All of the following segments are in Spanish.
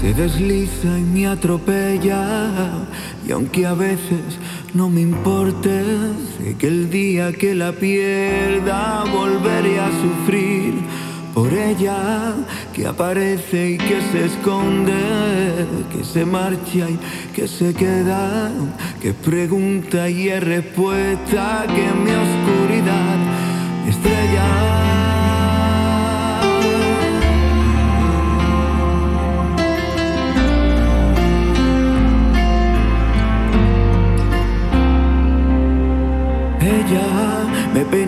se desliza y me atropella. Y aunque a veces no me importe, sé que el día que la pierda volveré a sufrir por ella que aparece y que se esconde, que se marcha y que se queda, que pregunta y es respuesta, que en mi oscuridad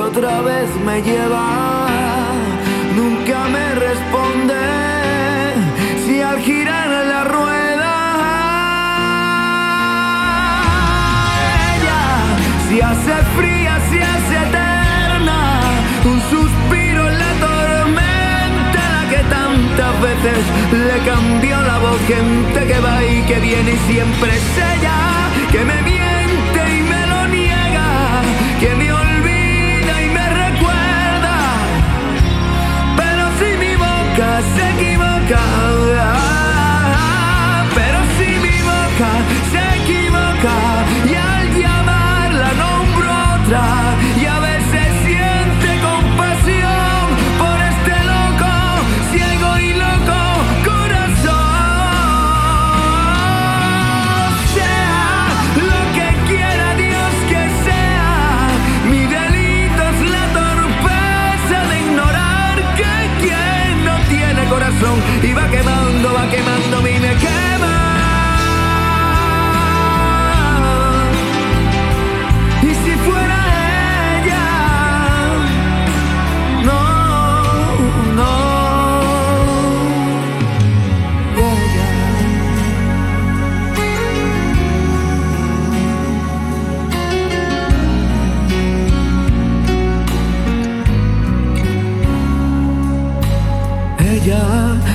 otra vez me lleva, nunca me responde. Si al girar la rueda ella si hace fría, si hace eterna, un suspiro en la tormenta la que tantas veces le cambió la voz, gente que va y que viene y siempre es ella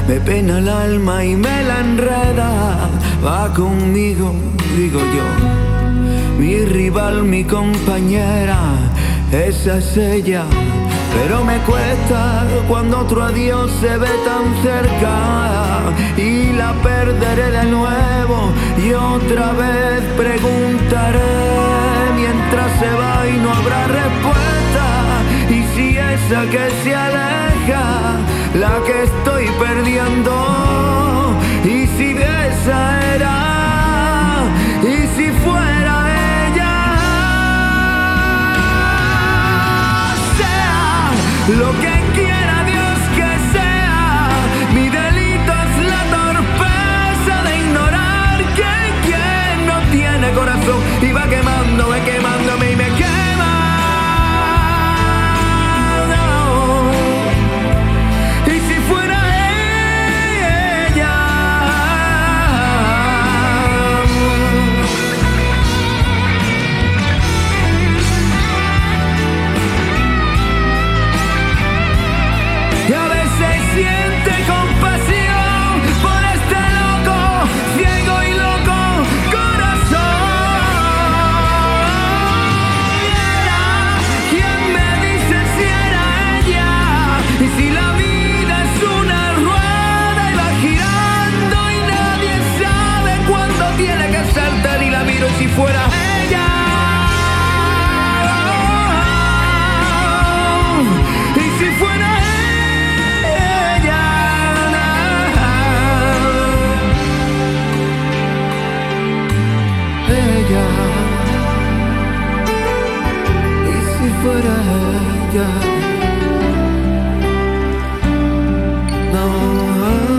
me pena el alma y me la enreda, va conmigo, digo yo. Mi rival, mi compañera, esa es ella. Pero me cuesta cuando otro adiós se ve tan cerca y la perderé de nuevo y otra vez preguntaré mientras se va y no habrá respuesta. Y si esa que se aleja, la que estoy perdiendo, y si esa era, know her.